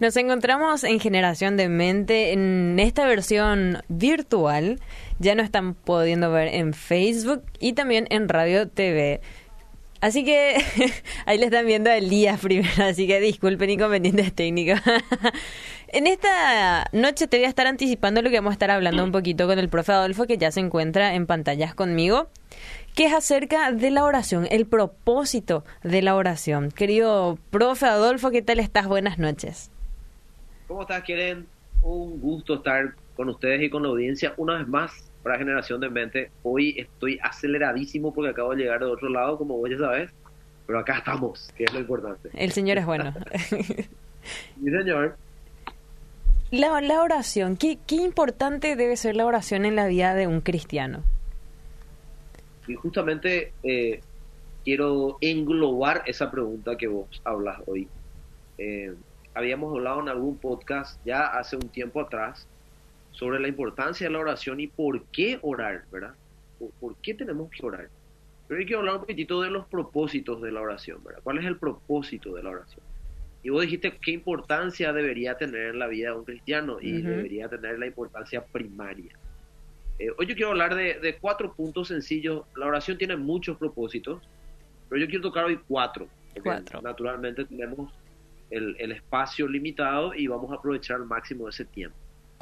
Nos encontramos en Generación de Mente en esta versión virtual. Ya nos están pudiendo ver en Facebook y también en Radio TV. Así que ahí le están viendo a Elías primero, así que disculpen inconvenientes técnicos. en esta noche te voy a estar anticipando lo que vamos a estar hablando un poquito con el profe Adolfo, que ya se encuentra en pantallas conmigo, que es acerca de la oración, el propósito de la oración. Querido profe Adolfo, ¿qué tal estás? Buenas noches. ¿Cómo estás, Quieren? Un gusto estar con ustedes y con la audiencia una vez más para Generación de Mente. Hoy estoy aceleradísimo porque acabo de llegar de otro lado, como vos ya sabes, pero acá estamos, que es lo importante. El Señor es bueno. Mi Señor. La, la oración, ¿Qué, ¿qué importante debe ser la oración en la vida de un cristiano? Y justamente eh, quiero englobar esa pregunta que vos hablas hoy. Eh, habíamos hablado en algún podcast ya hace un tiempo atrás sobre la importancia de la oración y por qué orar, ¿verdad? ¿Por, qué tenemos que orar? Pero hay que hablar un poquitito de los propósitos de la oración, ¿verdad? ¿Cuál es el propósito de la oración? Y vos dijiste qué importancia debería tener en la vida de un cristiano y debería tener la importancia primaria. Eh, hoy yo quiero hablar de, de, cuatro puntos sencillos. La oración tiene muchos propósitos, pero yo quiero tocar hoy cuatro. Cuatro. Naturalmente tenemos el, espacio limitado y vamos a aprovechar al máximo ese tiempo.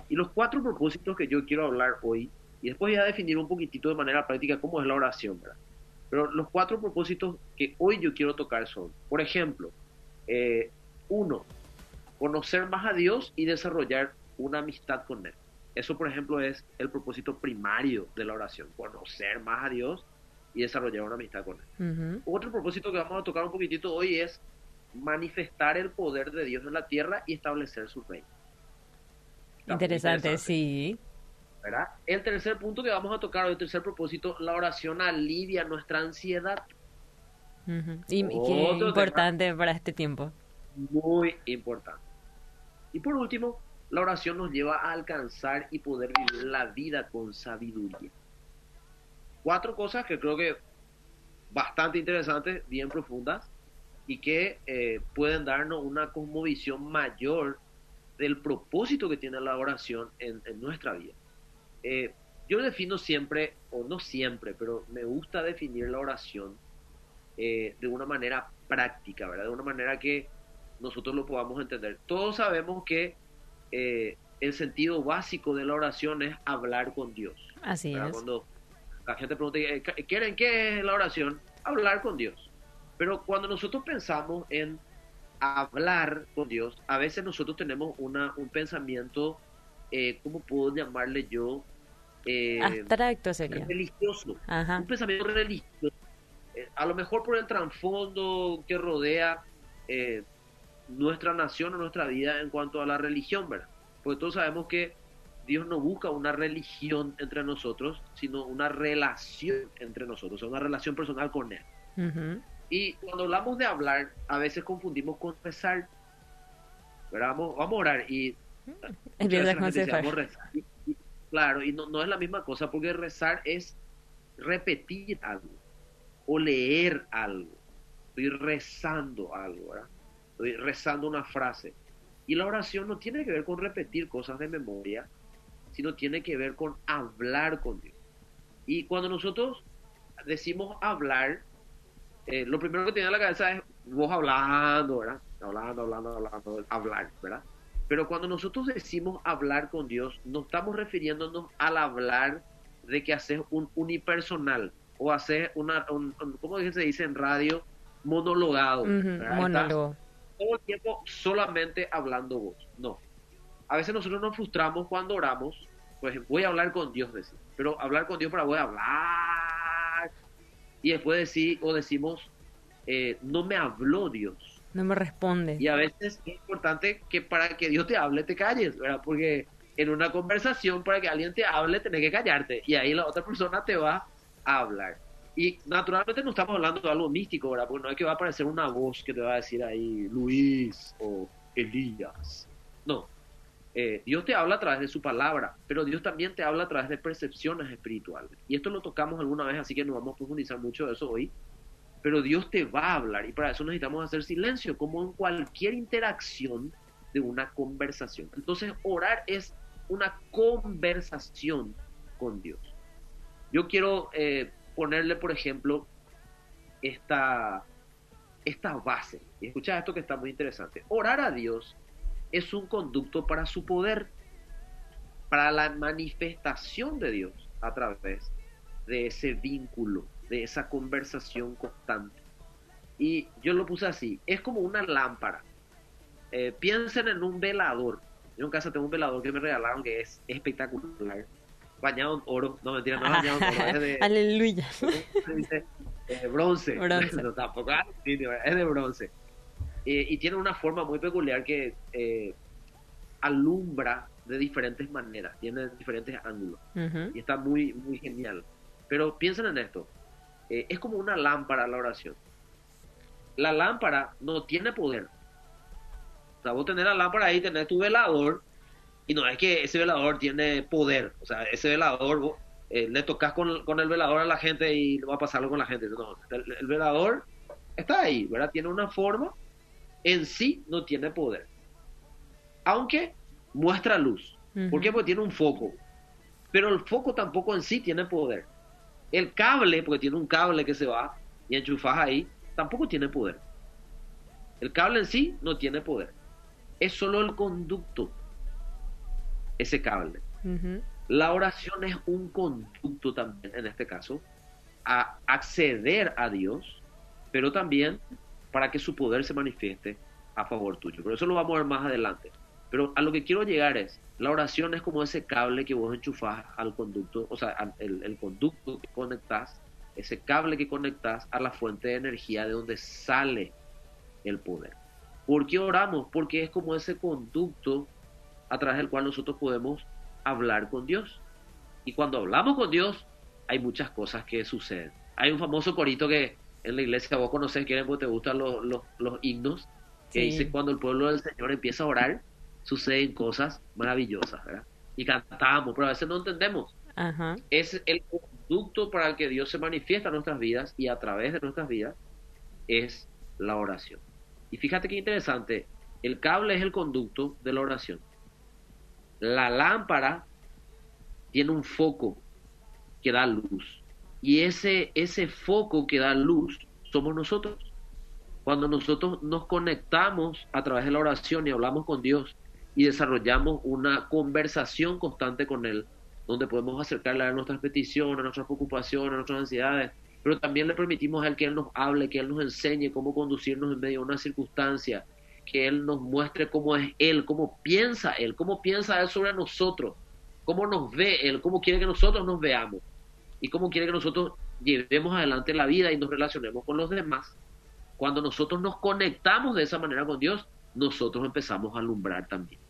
Y los cuatro propósitos que yo quiero hablar hoy, y después voy a definir un poquitito de manera práctica cómo es la oración, ¿verdad? Pero los cuatro propósitos que hoy yo quiero tocar son, por ejemplo, eh, uno, conocer más a Dios y desarrollar una amistad con Él. Eso, por ejemplo, es el propósito primario de la oración, conocer más a Dios y desarrollar una amistad con Él. Otro propósito que vamos a tocar un poquitito hoy es manifestar el poder de Dios en la tierra y establecer su reino. Interesante, sí. ¿verdad? El tercer punto que vamos a tocar, el tercer propósito, la oración alivia nuestra ansiedad. Y qué importante para este tiempo. Muy importante. Y por último, la oración nos lleva a alcanzar y poder vivir la vida con sabiduría. Cuatro cosas que creo que bastante interesantes, bien profundas, y que eh, pueden darnos una cosmovisión mayor del propósito que tiene la oración en, nuestra vida. Eh, yo defino siempre, o no siempre, pero me gusta definir la oración eh, de una manera práctica, ¿verdad? De una manera que nosotros lo podamos entender. Todos sabemos que el sentido básico de la oración es hablar con Dios. Así es. Cuando la gente pregunta, ¿quieren qué es la oración? Hablar con Dios. Pero cuando nosotros pensamos en hablar con Dios, a veces nosotros tenemos una, un pensamiento, eh, ¿cómo puedo llamarle yo? Eh, Abstracto sería. Religioso. Un pensamiento religioso. Eh, a lo mejor por el trasfondo que rodea eh, nuestra nación o nuestra vida en cuanto a la religión, ¿verdad? Porque todos sabemos que Dios no busca una religión entre nosotros, sino una relación entre nosotros, una relación personal con Él. Y cuando hablamos de hablar, a veces confundimos con rezar. Pero vamos, vamos a orar y... claro, y no, no es la misma cosa porque rezar es repetir algo o leer algo. Estoy rezando algo, ¿verdad? Estoy rezando una frase. Y la oración no tiene que ver con repetir cosas de memoria, sino tiene que ver con hablar con Dios. Y cuando nosotros decimos hablar, eh, lo primero que tiene en la cabeza es vos hablando, ¿verdad? Hablando, hablando, hablando, hablar, ¿verdad? Pero cuando nosotros decimos hablar con Dios, no estamos refiriéndonos al hablar de que haces un unipersonal o haces una, un, ¿cómo se dice en radio? Monologado. monólogo. Todo el tiempo solamente hablando vos. No. A veces nosotros nos frustramos cuando oramos, pues voy a hablar con Dios, decir. Pero hablar con Dios para voy a hablar y después decir, o decimos, eh, no me habló Dios. No me responde. Y a veces es importante que para que Dios te hable te calles, ¿verdad? Porque en una conversación, para que alguien te hable, tenés que callarte. Y ahí la otra persona te va a hablar. Y naturalmente no estamos hablando de algo místico, ¿verdad? Porque no es que va a aparecer una voz que te va a decir ahí, Luis o Elías. No, eh, Dios te habla a través de su palabra, pero Dios también te habla a través de percepciones espirituales. Y esto lo tocamos alguna vez, así que no vamos a profundizar mucho de eso hoy. Pero Dios te va a hablar y para eso necesitamos hacer silencio, como en cualquier interacción de una conversación. Entonces, orar es una conversación con Dios. Yo quiero eh, ponerle, por ejemplo, esta, esta base. Y escucha esto que está muy interesante. Orar a Dios es un conducto para su poder, para la manifestación de Dios a través de ese vínculo, de esa conversación constante. Y yo lo puse así, es como una lámpara. Eh, piensen en un velador. Yo en casa tengo un velador que me regalaron que es espectacular. Bañado en oro. No, mentira, no bañado en oro. Es de, Aleluya. eh, bronce. Bronce. No, tampoco, ah, es de bronce. Eh, y tiene una forma muy peculiar que eh, alumbra de diferentes maneras, tiene diferentes ángulos. Ujú. Y está muy, muy genial. Pero piensen en esto. Eh, es como una lámpara la oración. La lámpara no tiene poder. O sea, vos tenés la lámpara ahí, tenés tu velador, y no es que ese velador tiene poder. O sea, ese velador, vos, eh, le tocas con, con el velador a la gente y va a pasarlo con la gente. No, el, el velador está ahí, ¿verdad? Tiene una forma, en sí no tiene poder. Aunque muestra luz. ¿Por qué? Porque tiene un foco. Pero el foco tampoco en sí tiene poder. El cable, porque tiene un cable que se va y enchufas ahí, tampoco tiene poder. El cable en sí no tiene poder. Es solo el conducto, ese cable. La oración es un conducto también, en este caso, a acceder a Dios, pero también para que su poder se manifieste a favor tuyo. Pero eso lo vamos a ver más adelante. Pero a lo que quiero llegar es, la oración es como ese cable que vos enchufás al conducto, o sea, el conducto que conectás, ese cable que conectás a la fuente de energía de donde sale el poder. ¿Por qué oramos? Porque es como ese conducto a través del cual nosotros podemos hablar con Dios. Y cuando hablamos con Dios, hay muchas cosas que suceden. Hay un famoso corito que en la iglesia vos conocés, que porque te gustan los, los, los himnos, que Sí. dice cuando el pueblo del Señor empieza a orar, suceden cosas maravillosas, ¿verdad? Y cantamos, pero a veces no entendemos. Ajá. Es el conducto para el que Dios se manifiesta en nuestras vidas y a través de nuestras vidas es la oración. Y fíjate qué interesante, el cable es el conducto de la oración. La lámpara tiene un foco que da luz. Y ese, ese foco que da luz somos nosotros. Cuando nosotros nos conectamos a través de la oración y hablamos con Dios y desarrollamos una conversación constante con Él, donde podemos acercarle a nuestras peticiones, a nuestras preocupaciones, a nuestras ansiedades, pero también le permitimos a Él que Él nos hable, que Él nos enseñe cómo conducirnos en medio de una circunstancia, que Él nos muestre cómo es Él, cómo piensa Él, cómo piensa Él sobre nosotros, cómo nos ve Él, cómo quiere que nosotros nos veamos y cómo quiere que nosotros llevemos adelante la vida y nos relacionemos con los demás. Cuando nosotros nos conectamos de esa manera con Dios, nosotros empezamos a alumbrar también.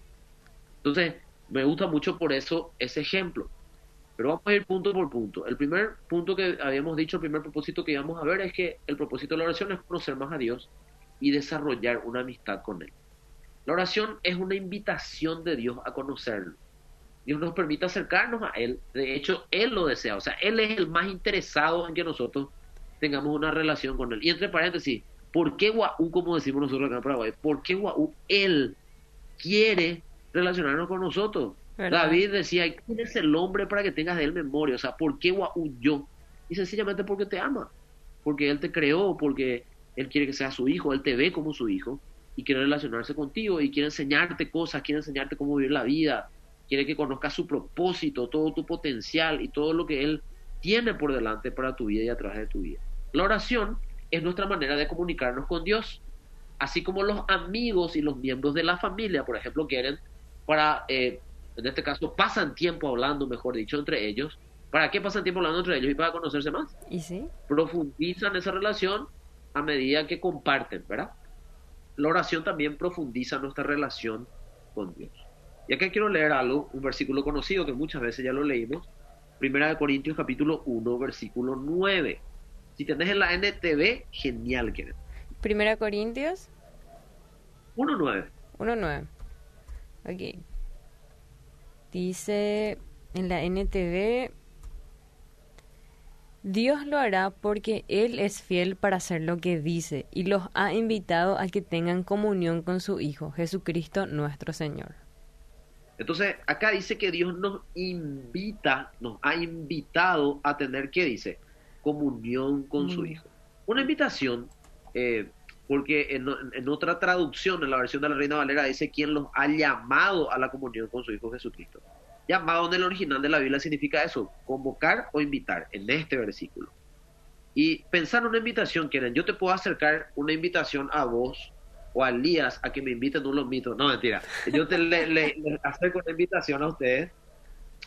Entonces, me gusta mucho por eso ese ejemplo. Pero vamos a ir punto por punto. El primer punto que habíamos dicho, el primer propósito que íbamos a ver es que el propósito de la oración es conocer más a Dios y desarrollar una amistad con Él. La oración es una invitación de Dios a conocerlo. Dios nos permite acercarnos a Él. De hecho, Él lo desea. O sea, Él es el más interesado en que nosotros tengamos una relación con Él. Y entre paréntesis, ¿por qué Guaú, como decimos nosotros acá en Paraguay? ¿Por qué Guaú, Él quiere relacionarnos con nosotros? ¿Verdad? David decía, ¿quién es el hombre para que tengas de él memoria? O sea, ¿por qué Guaú yo? Y sencillamente porque te ama, porque Él te creó, porque Él quiere que seas su hijo, Él te ve como su hijo y quiere relacionarse contigo y quiere enseñarte cosas, quiere enseñarte cómo vivir la vida, quiere que conozcas su propósito, todo tu potencial y todo lo que Él tiene por delante para tu vida y a través de tu vida. La oración es nuestra manera de comunicarnos con Dios, así como los amigos y los miembros de la familia, por ejemplo, quieren para, eh, en este caso, pasan tiempo hablando, mejor dicho, entre ellos. ¿Para qué pasan tiempo hablando entre ellos? Y para conocerse más. ¿Y sí? Profundizan esa relación a medida que comparten, ¿verdad? La oración también profundiza nuestra relación con Dios. Y acá quiero leer algo, un versículo conocido que muchas veces ya lo leímos. Primera de Corintios capítulo 1, versículo 9. Si tenés en la NTV, genial, Kenneth. Primera Corintios 1.9. 1.9. Ok. Dice en la NTV, Dios lo hará porque Él es fiel para hacer lo que dice y los ha invitado a que tengan comunión con su Hijo, Jesucristo nuestro Señor. Entonces, acá dice que Dios nos invita, nos ha invitado a tener, ¿qué dice? Comunión con su Hijo. Una invitación, eh, porque en, en, otra traducción, en la versión de la Reina Valera, dice quien los ha llamado a la comunión con su Hijo Jesucristo. Llamado en el original de la Biblia significa eso, convocar o invitar, en este versículo. Y pensar en una invitación, quieren, yo te puedo acercar una invitación a vos o a Elías a que me inviten un lomito. No, mentira. Yo te le, acerco una invitación a ustedes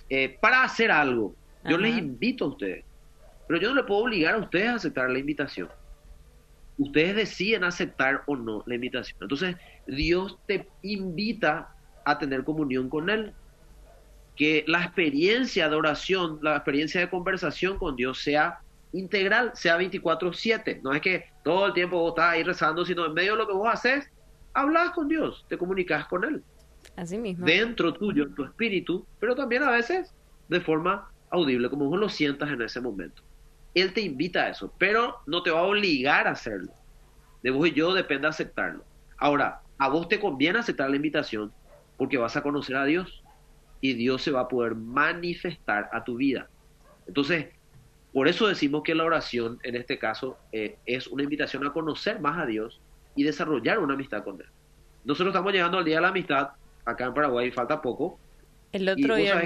eh, para hacer algo. Yo les invito a ustedes. Pero yo no le puedo obligar a ustedes a aceptar la invitación. Ustedes deciden aceptar o no la invitación. Entonces, Dios te invita a tener comunión con Él que la experiencia de oración, la experiencia de conversación con Dios sea integral, sea 24/7. No es que todo el tiempo vos estás ahí rezando, sino en medio de lo que vos haces, hablas con Dios, te comunicas con Él. Así mismo. Dentro tuyo, en tu espíritu, pero también a veces de forma audible, como vos lo sientas en ese momento. Él te invita a eso, pero no te va a obligar a hacerlo. De vos y yo depende aceptarlo. Ahora, a vos te conviene aceptar la invitación porque vas a conocer a Dios y Dios se va a poder manifestar a tu vida. Entonces, por eso decimos que la oración, en este caso, eh, es una invitación a conocer más a Dios y desarrollar una amistad con Él. Nosotros estamos llegando al Día de la Amistad, acá en Paraguay falta poco. El otro día.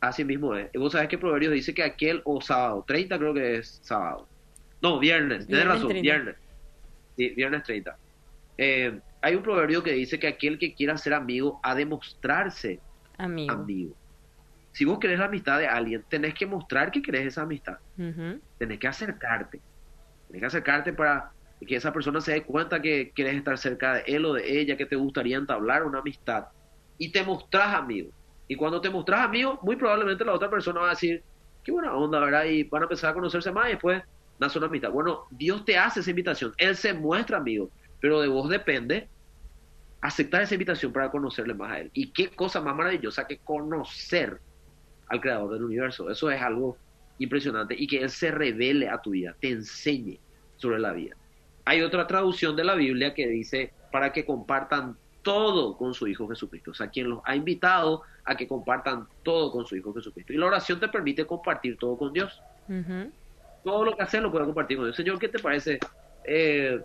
Así mismo es. Y vos sabés que Proverbios dice que aquel, o sábado, 30 creo que es sábado. No, viernes, tienes razón, viernes. Sí, viernes 30. Eh, hay un proverbio que dice que aquel que quiera ser amigo ha de mostrarse amigo. Si vos querés la amistad de alguien, tenés que mostrar que querés esa amistad. Tenés que acercarte. Tenés que acercarte para que esa persona se dé cuenta que querés estar cerca de él o de ella, que te gustaría entablar una amistad. Y te mostrás amigo. Y cuando te mostrás amigo, muy probablemente la otra persona va a decir, qué buena onda, ¿verdad? Y van a empezar a conocerse más y después nace una amistad. Bueno, Dios te hace esa invitación. Él se muestra amigo pero de vos depende aceptar esa invitación para conocerle más a Él. Y qué cosa más maravillosa que conocer al Creador del universo. Eso es algo impresionante y que Él se revele a tu vida, te enseñe sobre la vida. Hay otra traducción de la Biblia que dice para que compartan todo con su Hijo Jesucristo. O sea, quien los ha invitado a que compartan todo con su Hijo Jesucristo. Y la oración te permite compartir todo con Dios. Todo lo que haces lo puedes compartir con Dios. Señor, ¿qué te parece? Eh,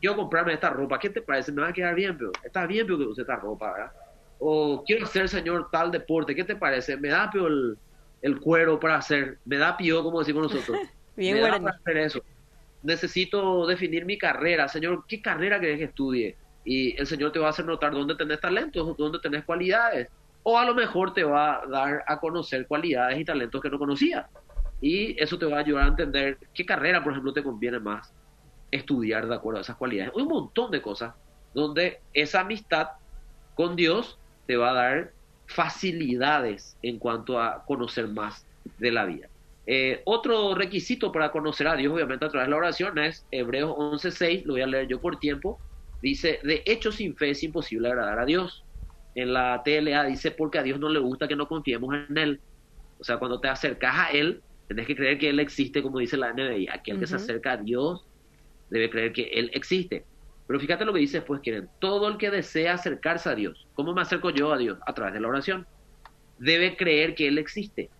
quiero comprarme esta ropa, ¿qué te parece? Me va a quedar bien, pero está bien pero que use esta ropa, ¿verdad? O quiero hacer, señor, tal deporte, ¿qué te parece? Me da pio el, cuero para hacer, me da pio, como decimos nosotros. bien me bueno. para hacer eso. Necesito definir mi carrera, señor, ¿qué carrera querés que estudie? Y el señor te va a hacer notar dónde tenés talentos, dónde tenés cualidades. O a lo mejor te va a dar a conocer cualidades y talentos que no conocías. Y eso te va a ayudar a entender qué carrera, por ejemplo, te conviene más estudiar de acuerdo a esas cualidades. Un montón de cosas donde esa amistad con Dios te va a dar facilidades en cuanto a conocer más de la vida. Eh, otro requisito para conocer a Dios, obviamente a través de la oración, es Hebreos 11.6, lo voy a leer yo por tiempo, dice, de hecho sin fe es imposible agradar a Dios. En la TLA dice, porque a Dios no le gusta que no confiemos en Él. O sea, cuando te acercas a Él, tenés que creer que Él existe, como dice la NBI. Aquel que se acerca a Dios debe creer que Él existe. Pero fíjate lo que dice después, quieren, todo el que desea acercarse a Dios, ¿cómo me acerco yo a Dios? A través de la oración. Debe creer que Él existe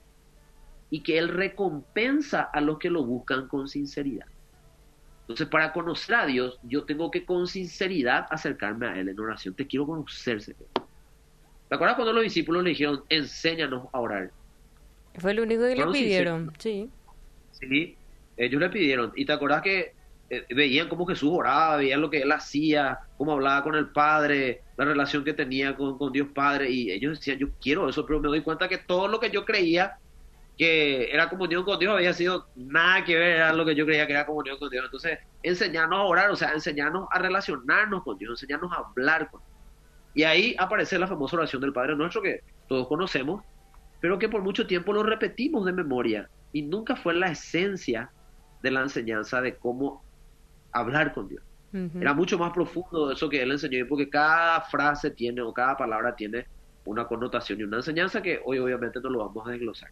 y que Él recompensa a los que lo buscan con sinceridad. Entonces, para conocer a Dios, yo tengo que con sinceridad acercarme a Él en oración. Te quiero conocerse. ¿Te acuerdas cuando los discípulos le dijeron, enséñanos a orar? Fue lo único que le pidieron, sí. Sí, ellos le pidieron. ¿Y te acuerdas que eh, veían cómo Jesús oraba, veían lo que él hacía, cómo hablaba con el Padre, la relación que tenía con, Dios Padre, y ellos decían, yo quiero eso, pero me doy cuenta que todo lo que yo creía que era comunión con Dios había sido nada que ver a lo que yo creía que era comunión con Dios. Entonces, enseñarnos a orar, o sea, enseñarnos a relacionarnos con Dios, enseñarnos a hablar con Dios. Y ahí aparece la famosa oración del Padre Nuestro que todos conocemos, pero que por mucho tiempo lo repetimos de memoria y nunca fue la esencia de la enseñanza de cómo hablar con Dios. Era mucho más profundo eso que él enseñó, porque cada frase tiene o cada palabra tiene una connotación y una enseñanza que hoy obviamente no lo vamos a desglosar.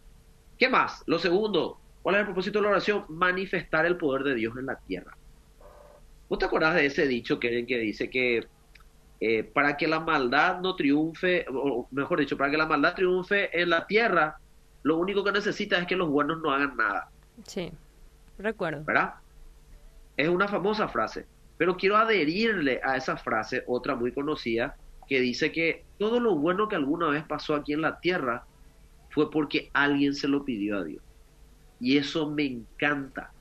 ¿Qué más? Lo segundo, ¿Cuál es el propósito de la oración? Manifestar el poder de Dios en la tierra. ¿Vos te acordás de ese dicho que, que dice que eh, para que la maldad no triunfe, o mejor dicho, para que la maldad triunfe en la tierra, lo único que necesita es que los buenos no hagan nada? Sí, recuerdo. ¿Verdad? Es una famosa frase, pero quiero adherirle a esa frase, otra muy conocida, que dice que todo lo bueno que alguna vez pasó aquí en la tierra fue porque alguien se lo pidió a Dios. Y eso me encanta,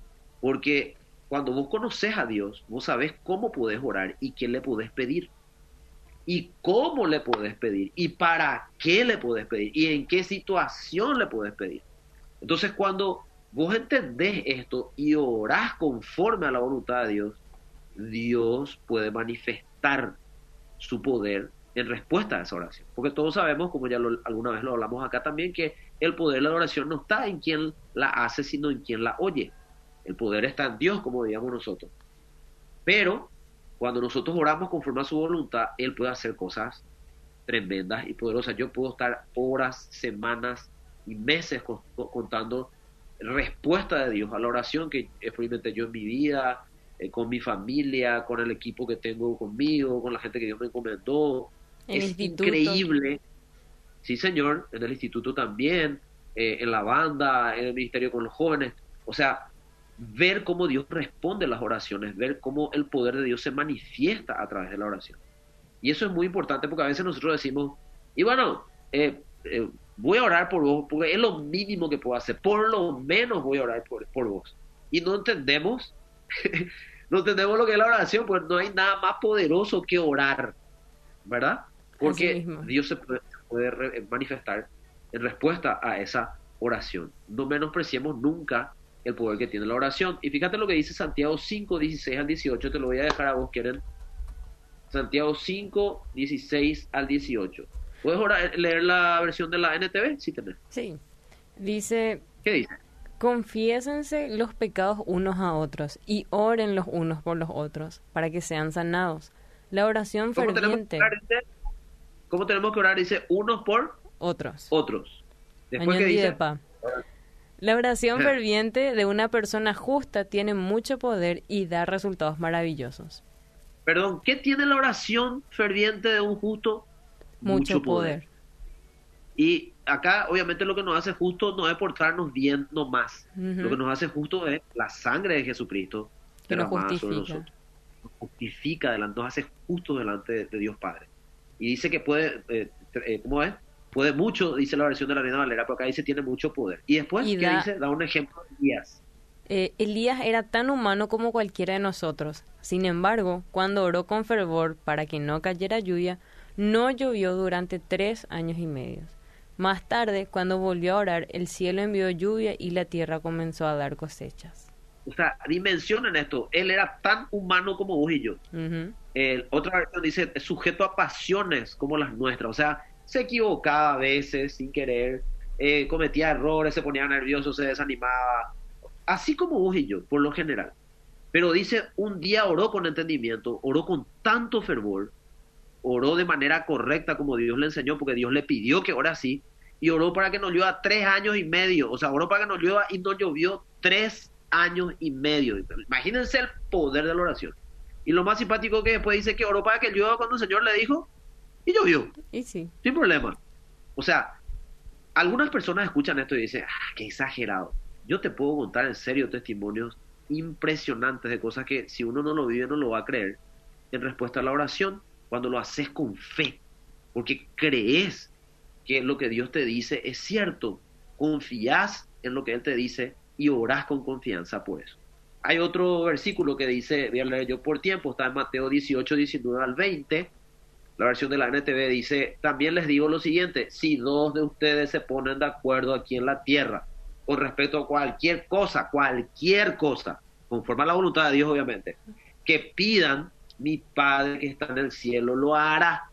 porque cuando vos conoces a Dios, vos sabés cómo podés orar y qué le podés pedir. Y cómo le podés pedir. Y para qué le podés pedir. Y en qué situación le podés pedir. Entonces cuando vos entendés esto y orás conforme a la voluntad de Dios, Dios puede manifestar su poder en respuesta a esa oración. Porque todos sabemos, como ya alguna vez lo hablamos acá también, que el poder de la oración no está en quien la hace, sino en quien la oye. El poder está en Dios, como digamos nosotros. Pero cuando nosotros oramos conforme a su voluntad, Él puede hacer cosas tremendas y poderosas. Yo puedo estar horas, semanas y meses contando respuesta de Dios a la oración que experimenté yo en mi vida, eh, con mi familia, con el equipo que tengo conmigo, con la gente que Dios me encomendó. es increíble. Sí, señor, en el instituto también, eh, en la banda, en el ministerio con los jóvenes. O sea, ver cómo Dios responde a las oraciones, ver cómo el poder de Dios se manifiesta a través de la oración. Y eso es muy importante porque a veces nosotros decimos, y bueno, eh, eh, voy a orar por vos, porque es lo mínimo que puedo hacer, por lo menos voy a orar por, por vos. Y no entendemos, no entendemos lo que es la oración, pues no hay nada más poderoso que orar, ¿verdad? Porque Dios se puede, puede manifestar en respuesta a esa oración. No menospreciemos nunca el poder que tiene la oración. Y fíjate lo que dice Santiago 5, 16 al 18, te lo voy a dejar a vos, quieren. Santiago 5, 16 al 18. ¿Puedes leer la versión de la NTV? Sí, tenés. Sí. Dice... ¿Qué dice? Confiésense los pecados unos a otros y oren los unos por los otros para que sean sanados. La oración ferviente. ¿Cómo tenemos que orar? Dice unos por otros. Otros. Después que dice. La oración ferviente de una persona justa tiene mucho poder y da resultados maravillosos. Perdón, ¿qué tiene la oración ferviente de un justo? Mucho, poder. Y acá, obviamente, lo que nos hace justo no es portarnos bien nomás. Lo que nos hace justo es la sangre de Jesucristo que nos justifica. Nos justifica, delante, nos hace justo delante de, Dios Padre. Y dice que puede, eh, eh, ¿cómo es? puede mucho, dice la versión de la Reina Valera, pero acá dice tiene mucho poder. Y después, ¿qué dice? Da un ejemplo de Elías. Eh, Elías era tan humano como cualquiera de nosotros. Sin embargo, cuando oró con fervor para que no cayera lluvia, no llovió durante tres años y medio. Más tarde, cuando volvió a orar, el cielo envió lluvia y la tierra comenzó a dar cosechas. O sea, dimensionen esto. Él era tan humano como vos y yo. otra versión dice, sujeto a pasiones como las nuestras. O sea, se equivocaba a veces sin querer, eh, cometía errores, se ponía nervioso, se desanimaba, así como vos y yo, por lo general. Pero dice, un día oró con entendimiento, oró con tanto fervor, oró de manera correcta como Dios le enseñó, porque Dios le pidió que ora así, y oró para que nos llueva tres años y medio, o sea, oró para que nos llueva y no llovió tres años y medio. Imagínense el poder de la oración. Y lo más simpático que después dice que oró para que llueva cuando el Señor le dijo, y llovió. Y sí. Sin problema. O sea, algunas personas escuchan esto y dicen, ah, qué exagerado. Yo te puedo contar en serio testimonios impresionantes de cosas que si uno no lo vive no lo va a creer en respuesta a la oración cuando lo haces con fe, porque crees que lo que Dios te dice es cierto, confías en lo que Él te dice y orás con confianza por eso. Hay otro versículo que dice, voy a leer yo por tiempo, está en Mateo 18, 19 al 20, la versión de la NTV dice, también les digo lo siguiente, si dos de ustedes se ponen de acuerdo aquí en la tierra con respecto a cualquier cosa, cualquier cosa, conforme a la voluntad de Dios obviamente, que pidan, mi Padre que está en el cielo lo hará.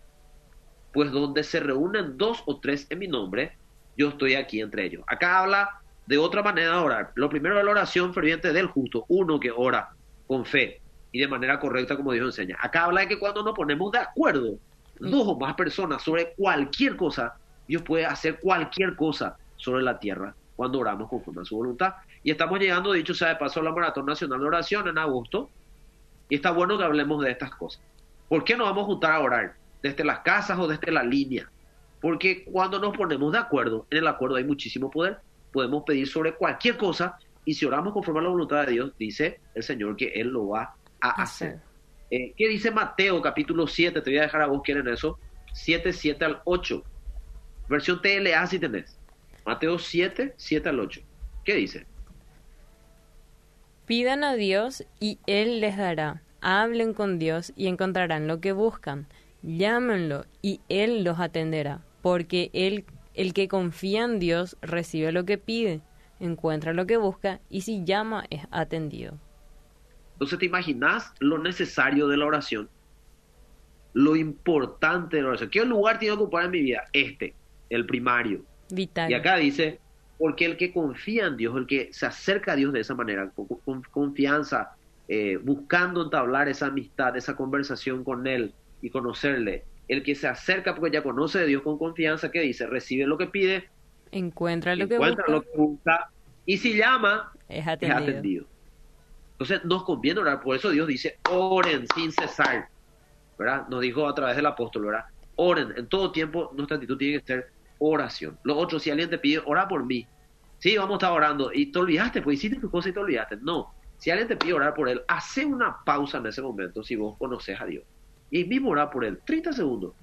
Pues donde se reúnen dos o tres en mi nombre, yo estoy aquí entre ellos. Acá habla de otra manera de orar. Lo primero es la oración ferviente del justo, uno que ora con fe y de manera correcta como Dios enseña. Acá habla de que cuando nos ponemos de acuerdo dos o más personas sobre cualquier cosa, Dios puede hacer cualquier cosa sobre la tierra cuando oramos conforme a su voluntad. Y estamos llegando, dicho sea de paso, a la Maratón Nacional de Oración en agosto. Y está bueno que hablemos de estas cosas. ¿Por qué nos vamos a juntar a orar? Desde las casas o desde la línea. Porque cuando nos ponemos de acuerdo, en el acuerdo hay muchísimo poder. Podemos pedir sobre cualquier cosa y si oramos conforme a la voluntad de Dios, dice el Señor que Él lo va a hacer. Eh, ¿Qué dice Mateo capítulo 7? Te voy a dejar a vos, ¿quieren eso? 7, 7 al 8. Versión TLA si tenés. Mateo 7, 7 al 8. ¿Qué dice? Pidan a Dios y Él les dará. Hablen con Dios y encontrarán lo que buscan. Llámenlo y Él los atenderá, porque él, el que confía en Dios recibe lo que pide encuentra lo que busca y si llama es atendido. Entonces, ¿te imaginas lo necesario de la oración? Lo importante de la oración. ¿Qué lugar tiene que ocupar en mi vida? Este, el primario. Vital. Y acá dice, porque el que confía en Dios, el que se acerca a Dios de esa manera, con, confianza, eh, buscando entablar esa amistad, esa conversación con Él y conocerle, el que se acerca porque ya conoce a Dios con confianza, ¿qué dice? Recibe lo que pide, encuentra lo que encuentra busca. Lo que busca y si llama, es atendido. es atendido. Entonces nos conviene orar, por eso Dios dice, oren sin cesar, ¿verdad? Nos dijo a través del apóstol, ¿verdad? Oren, en todo tiempo nuestra actitud tiene que ser oración. Lo otro, si alguien te pide, ora por mí. Sí, vamos a estar orando. Y te olvidaste, pues hiciste tu cosa y te olvidaste. No, si alguien te pide orar por él, hace una pausa en ese momento si vos conoces a Dios. Y mismo orar por él, 30 segundos.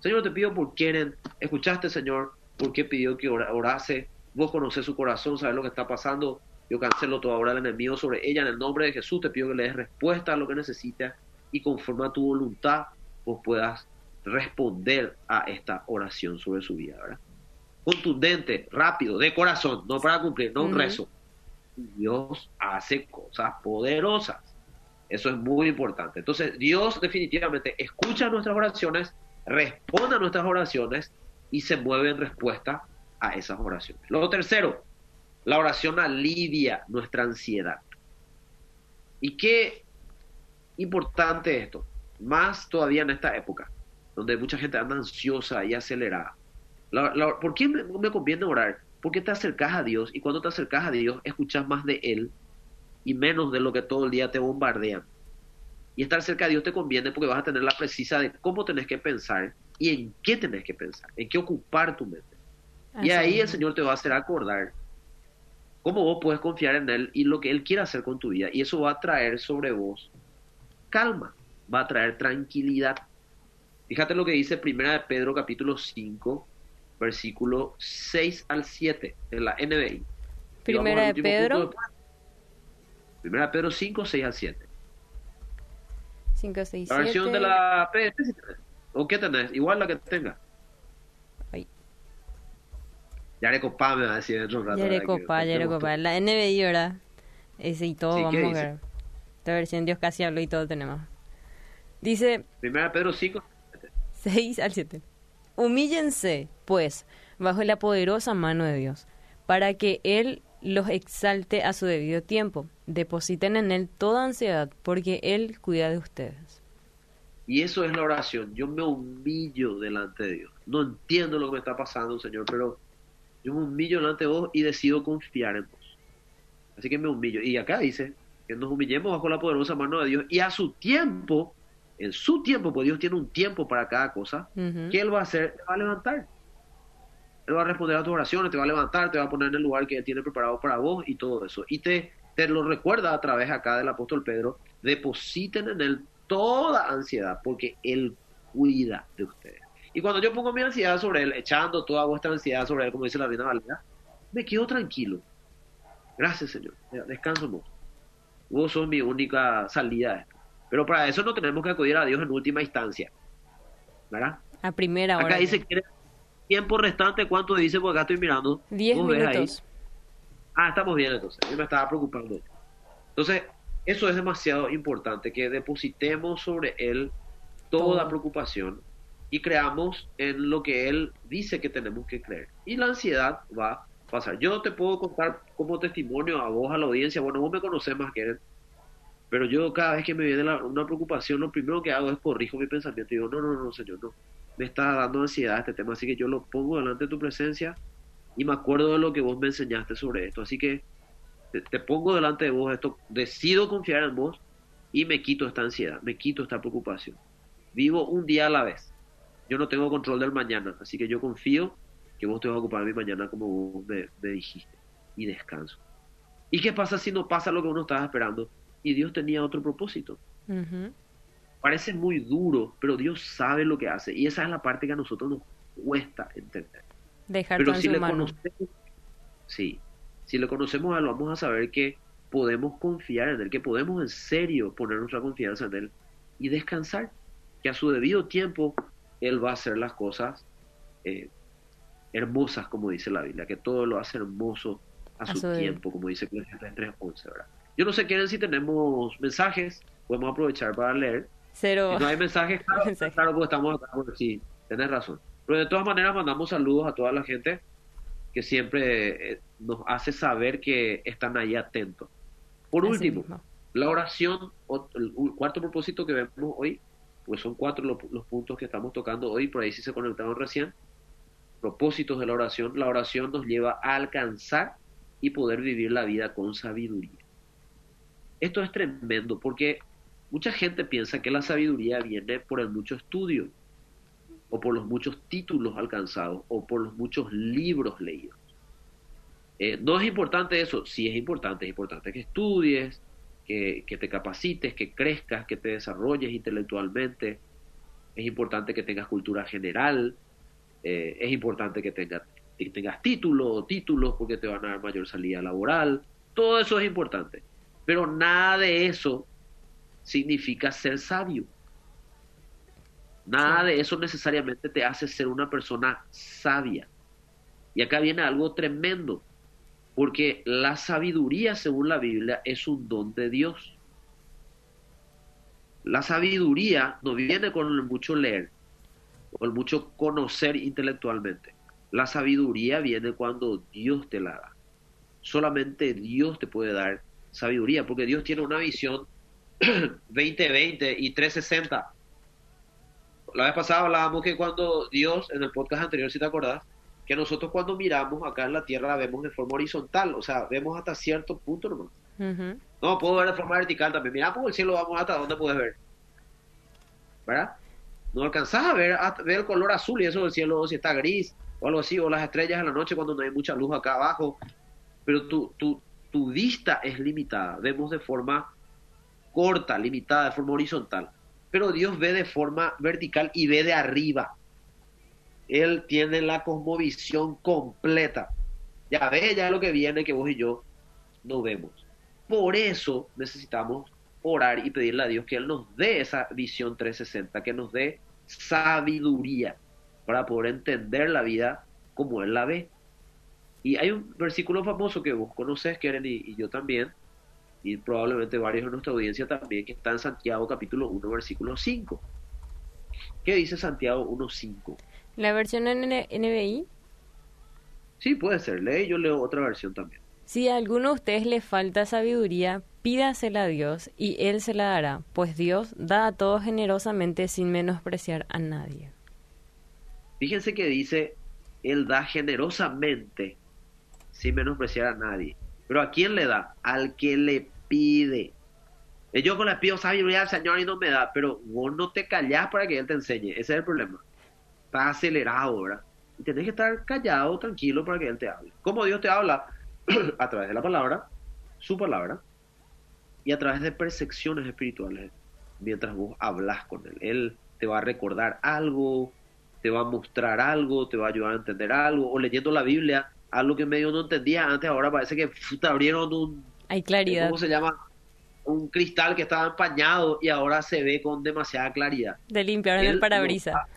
Señor, te pido por quieren, escuchaste, Señor, por qué pidió que orase, vos conoces su corazón, sabes lo que está pasando, yo cancelo toda obra del enemigo sobre ella en el nombre de Jesús, te pido que le des respuesta a lo que necesitas y conforme a tu voluntad vos puedas responder a esta oración sobre su vida, ¿verdad? Contundente, rápido, de corazón, no para cumplir, no un rezo. Dios hace cosas poderosas. Eso es muy importante. Entonces, Dios definitivamente escucha nuestras oraciones, responde a nuestras oraciones y se mueve en respuesta a esas oraciones. Luego tercero, la oración alivia nuestra ansiedad. ¿Y qué importante esto? Más todavía en esta época, donde mucha gente anda ansiosa y acelerada. ¿Por qué me, me, conviene orar? Porque te acercas a Dios y cuando te acercas a Dios escuchas más de Él y menos de lo que todo el día te bombardean. Y estar cerca de Dios te conviene porque vas a tener la precisa de cómo tenés que pensar y en qué tenés que pensar, en qué ocupar tu mente. Así y ahí el Señor te va a hacer acordar cómo vos puedes confiar en Él y lo que Él quiere hacer con tu vida. Y eso va a traer sobre vos calma, va a traer tranquilidad. Fíjate lo que dice Primera de Pedro capítulo 5, versículo 6 al 7 en la NBI. Primera de Pedro. Primera de Pedro 5, 6 al 7. 5, 6, 7. La versión de la PDF, ¿o qué tenés? Igual la que tenga. Ay. Yarecopa me va a decir dentro de un rato. Yarecopa, Yarecopa. La NBI, ¿verdad? Ese y todo, Sí, vamos ¿qué a ver. Esta versión Dios casi habló y todo tenemos. Dice Primera de Pedro 5, 6 al 7. Humíllense, pues, bajo la poderosa mano de Dios, para que Él los exalte a su debido tiempo. Depositen en Él toda ansiedad, porque Él cuida de ustedes. Y eso es la oración. Yo me humillo delante de Dios. No entiendo lo que me está pasando, Señor, pero yo me humillo delante de vos y decido confiar en vos. Así que me humillo. Y acá dice que nos humillemos bajo la poderosa mano de Dios y a su tiempo, en su tiempo, pues Dios tiene un tiempo para cada cosa, Ujú. ¿qué Él va a hacer? Va a levantar. Él va a responder a tus oraciones, te va a levantar, te va a poner en el lugar que Él tiene preparado para vos y todo eso. Y te, te lo recuerda a través acá del apóstol Pedro, depositen en Él toda ansiedad, porque Él cuida de ustedes. Y cuando yo pongo mi ansiedad sobre Él, echando toda vuestra ansiedad sobre Él, como dice la Reina Valera, me quedo tranquilo. Gracias, Señor. Descanso vos. Vos sos mi única salida. Pero para eso no tenemos que acudir a Dios en última instancia. ¿Verdad? A primera hora. Acá dice que tiempo restante, ¿cuánto dice? Porque acá estoy mirando. 10 ¿Vos ves ahí? minutos. Ah, estamos bien entonces. Yo me estaba preocupando. Entonces, eso es demasiado importante, que depositemos sobre Él toda Todo. preocupación y creamos en lo que Él dice que tenemos que creer. Y la ansiedad va a pasar. Yo te puedo contar como testimonio a vos, a la audiencia, bueno, vos me conocés más que él, pero yo cada vez que me viene la- una preocupación, lo primero que hago es corrijo mi pensamiento y digo, no, no, no, Señor, no. Me está dando ansiedad este tema, así que yo lo pongo delante de tu presencia y me acuerdo de lo que vos me enseñaste sobre esto. Así que te, pongo delante de vos esto, decido confiar en vos y me quito esta ansiedad, me quito esta preocupación. Vivo un día a la vez. Yo no tengo control del mañana, así que yo confío que vos te vas a ocupar de mi mañana como vos me, dijiste y descanso. ¿Y qué pasa si no pasa lo que uno estaba esperando? Y Dios tenía otro propósito. Ujú. Parece muy duro, pero Dios sabe lo que hace. Y esa es la parte que a nosotros nos cuesta entender. Dejar Pero si le mano. conocemos, sí, si le conocemos a él, vamos a saber que podemos confiar en él, que podemos en serio poner nuestra confianza en él y descansar, que a su debido tiempo él va a hacer las cosas eh, hermosas, como dice la Biblia, que todo lo hace hermoso a, A su, tiempo, como dice Eclesiastes 3.11, ¿verdad? Yo no sé, quieren si tenemos mensajes, podemos aprovechar para leer. Cero. Si no hay mensajes, claro, Mensajes. claro, porque estamos acá, porque sí, tenés razón. Pero de todas maneras mandamos saludos a toda la gente que siempre eh, nos hace saber que están ahí atentos. Por Así último, mismo. la oración, el cuarto propósito que vemos hoy, pues son cuatro lo- los puntos que estamos tocando hoy, por ahí sí se conectaron recién. Propósitos de la oración. La oración nos lleva a alcanzar y poder vivir la vida con sabiduría. Esto es tremendo porque mucha gente piensa que la sabiduría viene por el mucho estudio, o por los muchos títulos alcanzados, o por los muchos libros leídos. Eh, no es importante eso, sí es importante, es importante que estudies, que, te capacites, que crezcas, que te desarrolles intelectualmente, es importante que tengas cultura general, eh, es importante que tengas, que tengas títulos o títulos porque te van a dar mayor salida laboral, todo eso es importante, pero nada de eso significa ser sabio. Nada Sí. de eso necesariamente te hace ser una persona sabia. Y acá viene algo tremendo, porque la sabiduría, según la Biblia, es un don de Dios. La sabiduría no viene con el mucho leer, o el mucho conocer intelectualmente. La sabiduría viene cuando Dios te la da. Solamente Dios te puede dar sabiduría, porque Dios tiene una visión 2020 y 360. La vez pasada hablábamos que cuando Dios, en el podcast anterior, si te acordás, que nosotros cuando miramos acá en la Tierra vemos de forma horizontal, o sea, vemos hasta cierto punto nomás. No, puedo ver de forma vertical también. Mira, por el cielo vamos hasta donde puedes ver. ¿Verdad? No alcanzás a ver, a ver el color azul y eso del cielo, si está gris o algo así, o las estrellas en la noche cuando no hay mucha luz acá abajo. Pero tu, tu, tu vista es limitada. Vemos de forma corta, limitada, de forma horizontal. Pero Dios ve de forma vertical y ve de arriba. Él tiene la cosmovisión completa. Ya ve ya lo que viene que vos y yo no vemos. Por eso necesitamos orar y pedirle a Dios que Él nos dé esa visión 360, que nos dé sabiduría para poder entender la vida como Él la ve. Y hay un versículo famoso que vos conoces, Keren, y, y yo también, y probablemente varios de nuestra audiencia también, que está en Santiago capítulo 1, versículo 5. ¿Qué dice Santiago 1.5? La versión en NBI. Sí, puede ser, lee, yo leo otra versión también. Si a alguno de ustedes le falta sabiduría, pídasela a Dios y Él se la dará, pues Dios da a todos generosamente sin menospreciar a nadie. Fíjense que dice, Él da generosamente, sin menospreciar a nadie. Pero ¿a quién le da? Al que le pide. Eh, Yo con le pido sabiduría al Señor y no me da, pero vos no te callás para que Él te enseñe. Ese es el problema. Estás acelerado, ¿verdad? Y tenés que estar callado, tranquilo, para que Él te hable. ¿Cómo Dios te habla? a través de la palabra, su palabra, y a través de percepciones espirituales, mientras vos hablas con Él. Él te va a recordar algo, te va a mostrar algo, te va a ayudar a entender algo, o leyendo la Biblia, algo que medio no entendía antes, ahora parece que te abrieron un, Hay claridad. ¿cómo se llama? Un cristal que estaba empañado y ahora se ve con demasiada claridad. De limpiar el parabrisas. va-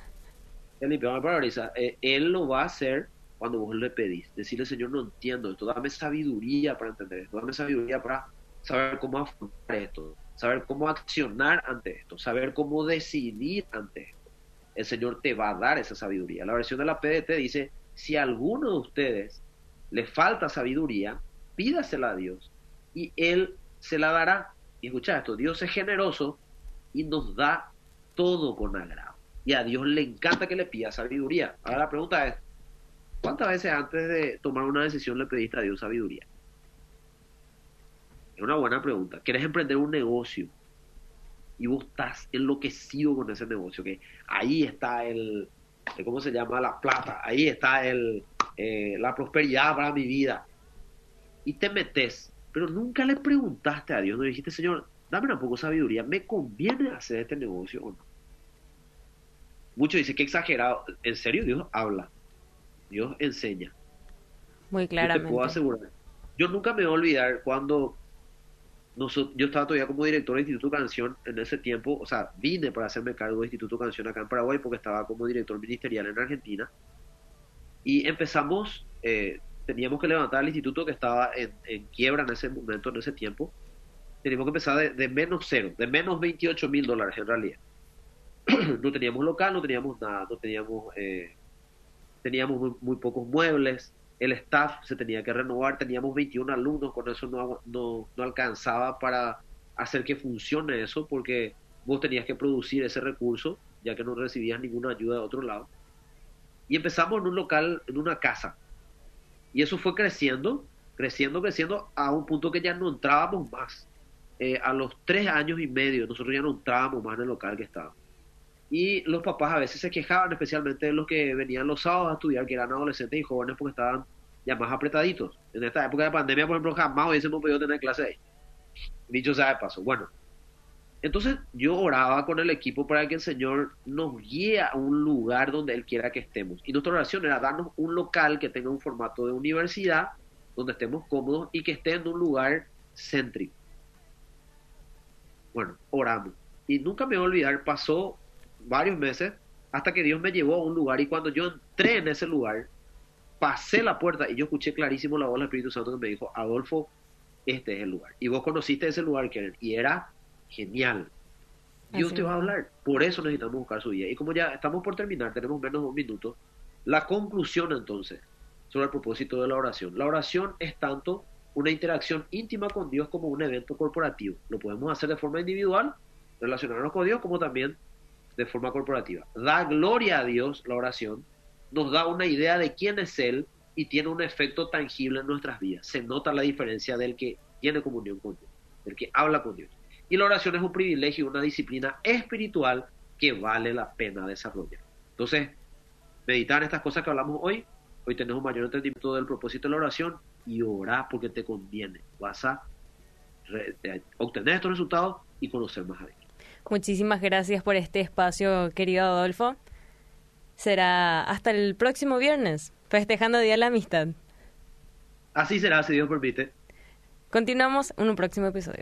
el limpiador de parabrisas, eh, él lo va a hacer cuando vos le pedís. Decirle, Señor, no entiendo esto, dame sabiduría para entender esto, dame sabiduría para saber cómo afrontar esto, saber cómo accionar ante esto, saber cómo decidir ante esto. El Señor te va a dar esa sabiduría. La versión de la PDT dice, si alguno de ustedes le falta sabiduría, pídasela a Dios y Él se la dará. Y escucha esto, Dios es generoso y nos da todo con agrado. Y a Dios le encanta que le pida sabiduría. Ahora la pregunta es, ¿Cuántas veces antes de tomar una decisión le pediste a Dios sabiduría? Es una buena pregunta. ¿Quieres emprender un negocio? Y vos estás enloquecido con ese negocio, que ahí está el, ¿cómo se llama? La plata, ahí está el, eh, la prosperidad para mi vida. Y te metes, pero nunca le preguntaste a Dios, no dijiste, Señor, dame un poco de sabiduría, ¿me conviene hacer este negocio o no? Muchos dicen que exagerado. En serio, Dios habla. Dios enseña. Muy claramente. Yo te puedo asegurar. Yo nunca me voy a olvidar cuando yo estaba todavía como director de Instituto Canción en ese tiempo, o sea, vine para hacerme cargo de Instituto Canción acá en Paraguay porque estaba como director ministerial en Argentina. Y empezamos, eh, teníamos que levantar el instituto que estaba en, quiebra en ese momento, en ese tiempo. Teníamos que empezar de, menos cero, de menos 28 mil dólares en realidad. no teníamos local, no teníamos nada, no teníamos, eh, teníamos muy pocos muebles, el staff se tenía que renovar, teníamos 21 alumnos, con eso no, no, no alcanzaba para hacer que funcione eso, porque vos tenías que producir ese recurso, ya que no recibías ninguna ayuda de otro lado. Y empezamos en un local, en una casa. Y eso fue creciendo, creciendo, creciendo, a un punto que ya no entrábamos más. Eh, a los tres años y medio, nosotros ya no entrábamos más en el local que estaba. Y los papás a veces se quejaban, especialmente los que venían los sábados a estudiar, que eran adolescentes y jóvenes porque estaban ya más apretaditos. En esta época de pandemia, por ejemplo, jamás hubiésemos podido tener clase ahí. Dicho sea de paso. Bueno, entonces yo oraba con el equipo para que el Señor nos guíe a un lugar donde Él quiera que estemos. Y nuestra oración era darnos un local que tenga un formato de universidad, donde estemos cómodos y que esté en un lugar céntrico. Bueno, oramos. Y nunca me voy a olvidar, pasó varios meses hasta que Dios me llevó a un lugar y cuando yo entré en ese lugar, pasé la puerta y yo escuché clarísimo la voz del Espíritu Santo que me dijo, Adolfo, este es el lugar. Y vos conociste ese lugar, Karen, y era genial. Dios te va a hablar. Por eso necesitamos buscar su vida. Y como ya estamos por terminar, tenemos menos de un minuto, la conclusión entonces sobre el propósito de la oración. La oración es tanto una interacción íntima con Dios como un evento corporativo. Lo podemos hacer de forma individual, relacionarnos con Dios, como también de forma corporativa. Da gloria a Dios la oración, nos da una idea de quién es Él y tiene un efecto tangible en nuestras vidas. Se nota la diferencia del que tiene comunión con Dios, del que habla con Dios. Y la oración es un privilegio, una disciplina espiritual que vale la pena desarrollar. Entonces, meditar en estas cosas que hablamos hoy, hoy tenemos un mayor entendimiento del propósito de la oración y orar porque te conviene. Vas a obtener estos resultados y conocer más a Dios. Muchísimas gracias por este espacio, querido Adolfo. Será hasta el próximo viernes, festejando Día de la Amistad. Así será, si Dios permite. Continuamos en un próximo episodio.